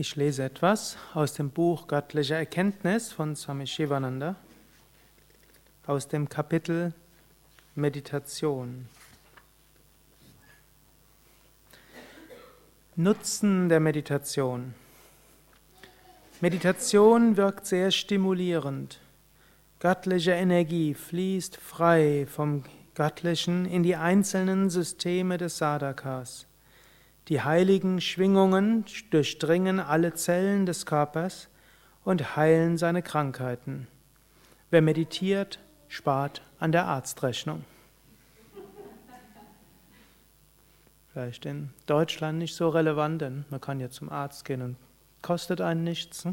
Ich lese etwas aus dem Buch Göttliche Erkenntnis von Swami Shivananda aus dem Kapitel Meditation. Nutzen der Meditation. Meditation wirkt sehr stimulierend. Göttliche Energie fließt frei vom Göttlichen in die einzelnen Systeme des Sadhakas. Die heiligen Schwingungen durchdringen alle Zellen des Körpers und heilen seine Krankheiten. Wer meditiert, spart an der Arztrechnung. Vielleicht in Deutschland nicht so relevant, denn man kann ja zum Arzt gehen und kostet einen nichts.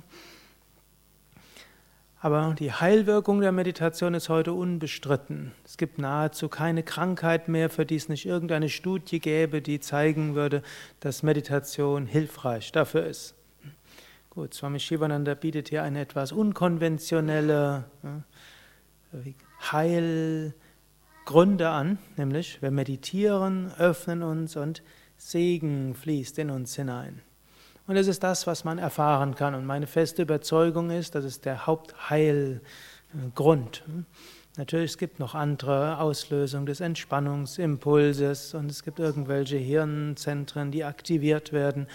Aber die Heilwirkung der Meditation ist heute unbestritten. Es gibt nahezu keine Krankheit mehr, für die es nicht irgendeine Studie gäbe, die zeigen würde, dass Meditation hilfreich dafür ist. Gut, Swami Shivananda bietet hier eine etwas unkonventionelle Heilgründe an, nämlich wir meditieren, öffnen uns und Segen fließt in uns hinein. Und es ist das, was man erfahren kann. Und meine feste Überzeugung ist, das ist der Hauptheilgrund. Natürlich, es gibt noch andere Auslösungen des Entspannungsimpulses und es gibt irgendwelche Hirnzentren, die aktiviert werden.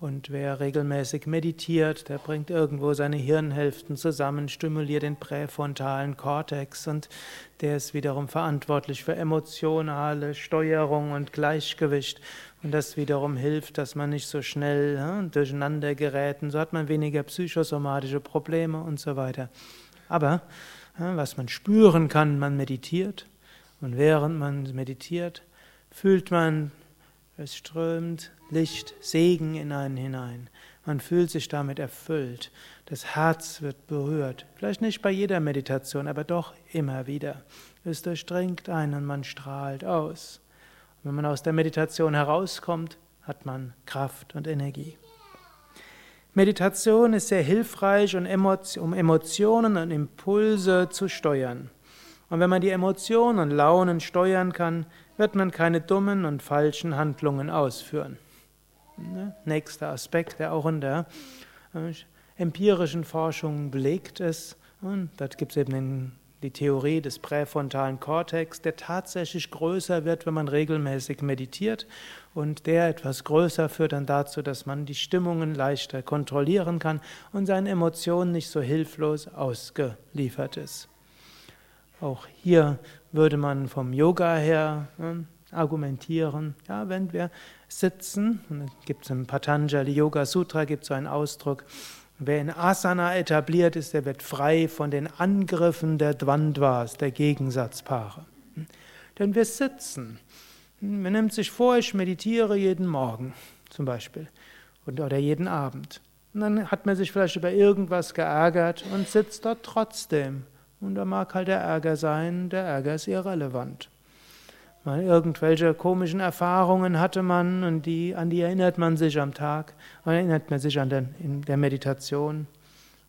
Und wer regelmäßig meditiert, der bringt irgendwo seine Hirnhälften zusammen, stimuliert den präfrontalen Kortex und der ist wiederum verantwortlich für emotionale Steuerung und Gleichgewicht. Und das wiederum hilft, dass man nicht so schnell ja, durcheinander gerät. Und so hat man weniger psychosomatische Probleme und so weiter. Aber ja, was man spüren kann, man meditiert. Und während man meditiert, fühlt man es strömt Licht, Segen in einen hinein. Man fühlt sich damit erfüllt. Das Herz wird berührt. Vielleicht nicht bei jeder Meditation, aber doch immer wieder. Es durchdringt einen und man strahlt aus. Und wenn man aus der Meditation herauskommt, hat man Kraft und Energie. Meditation ist sehr hilfreich, um Emotionen und Impulse zu steuern. Und wenn man die Emotionen und Launen steuern kann, wird man keine dummen und falschen Handlungen ausführen. Ne? Nächster Aspekt, der auch in der äh, empirischen Forschung belegt ist, und dort gibt es eben die Theorie des präfrontalen Kortex, der tatsächlich größer wird, wenn man regelmäßig meditiert. Und der etwas größer führt dann dazu, dass man die Stimmungen leichter kontrollieren kann und seinen Emotionen nicht so hilflos ausgeliefert ist. Auch hier würde man vom Yoga her ne, argumentieren, ja, wenn wir sitzen, gibt es im Patanjali Yoga Sutra gibt so einen Ausdruck, wer in Asana etabliert ist, der wird frei von den Angriffen der Dvandvas, der Gegensatzpaare. Denn wir sitzen. Man nimmt sich vor, ich meditiere jeden Morgen zum Beispiel oder jeden Abend. Und dann hat man sich vielleicht über irgendwas geärgert und sitzt dort trotzdem. Und da mag halt der Ärger sein, der Ärger ist irrelevant. Mal irgendwelche komischen Erfahrungen hatte man und die, an die erinnert man sich am Tag, und erinnert man sich an den, in der Meditation.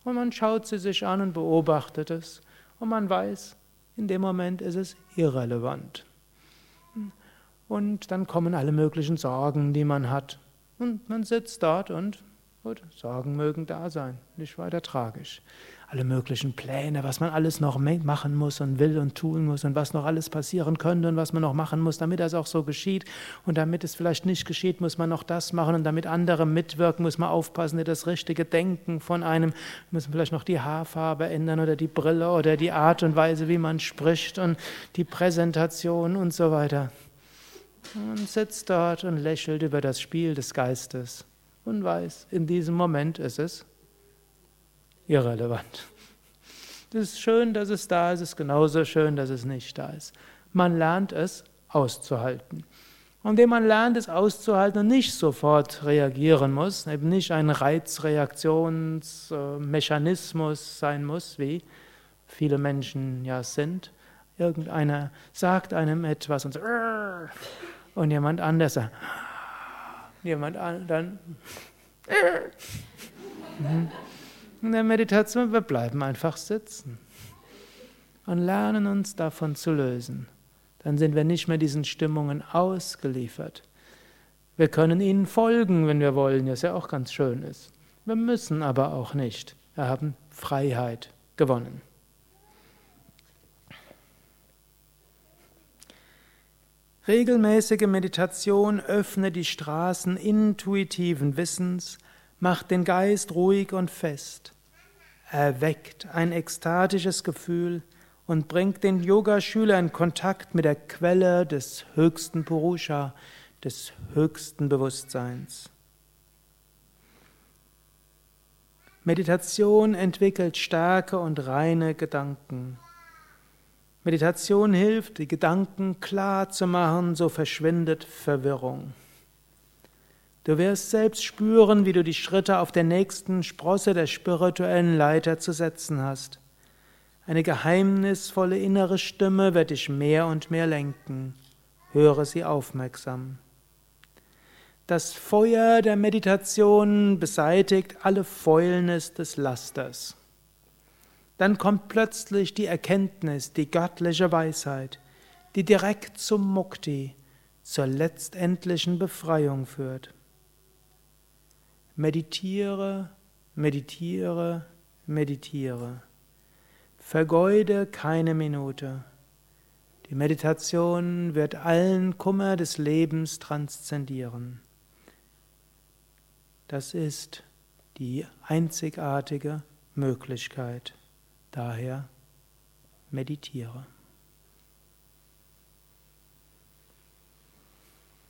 Und man schaut sie sich an und beobachtet es. Und man weiß, in dem Moment ist es irrelevant. Und dann kommen alle möglichen Sorgen, die man hat. Und man sitzt dort und gut, Sorgen mögen da sein, nicht weiter tragisch alle möglichen Pläne, was man alles noch machen muss und will und tun muss und was noch alles passieren könnte und was man noch machen muss, damit das auch so geschieht. Und damit es vielleicht nicht geschieht, muss man noch das machen und damit andere mitwirken, muss man aufpassen, dass das richtige Denken von einem, muss man vielleicht noch die Haarfarbe ändern oder die Brille oder die Art und Weise, wie man spricht und die Präsentation und so weiter. Und sitzt dort und lächelt über das Spiel des Geistes und weiß, in diesem Moment ist es irrelevant. Es ist schön, dass es da ist, es ist genauso schön, dass es nicht da ist. Man lernt es auszuhalten. Und indem man lernt, es auszuhalten und nicht sofort reagieren muss, eben nicht ein Reizreaktionsmechanismus sein muss, wie viele Menschen ja sind. Irgendeiner sagt einem etwas und, so, und jemand anders sagt, jemand dann. Mhm in der Meditation, wir bleiben einfach sitzen und lernen uns davon zu lösen. Dann sind wir nicht mehr diesen Stimmungen ausgeliefert. Wir können ihnen folgen, wenn wir wollen, was ja auch ganz schön ist. Wir müssen aber auch nicht. Wir haben Freiheit gewonnen. Regelmäßige Meditation öffnet die Straßen intuitiven Wissens, macht den Geist ruhig und fest, erweckt ein ekstatisches Gefühl und bringt den Yogaschüler in Kontakt mit der Quelle des höchsten Purusha, des höchsten Bewusstseins. Meditation entwickelt Stärke und reine Gedanken. Meditation hilft, die Gedanken klar zu machen, so verschwindet Verwirrung. Du wirst selbst spüren, wie du die Schritte auf der nächsten Sprosse der spirituellen Leiter zu setzen hast. Eine geheimnisvolle innere Stimme wird dich mehr und mehr lenken. Höre sie aufmerksam. Das Feuer der Meditation beseitigt alle Fäulnis des Lasters dann kommt plötzlich die Erkenntnis, die göttliche Weisheit, die direkt zum Mukti, zur letztendlichen Befreiung führt. Meditiere, meditiere, meditiere. Vergeude keine Minute. Die Meditation wird allen Kummer des Lebens transzendieren. Das ist die einzigartige Möglichkeit. Daher meditiere.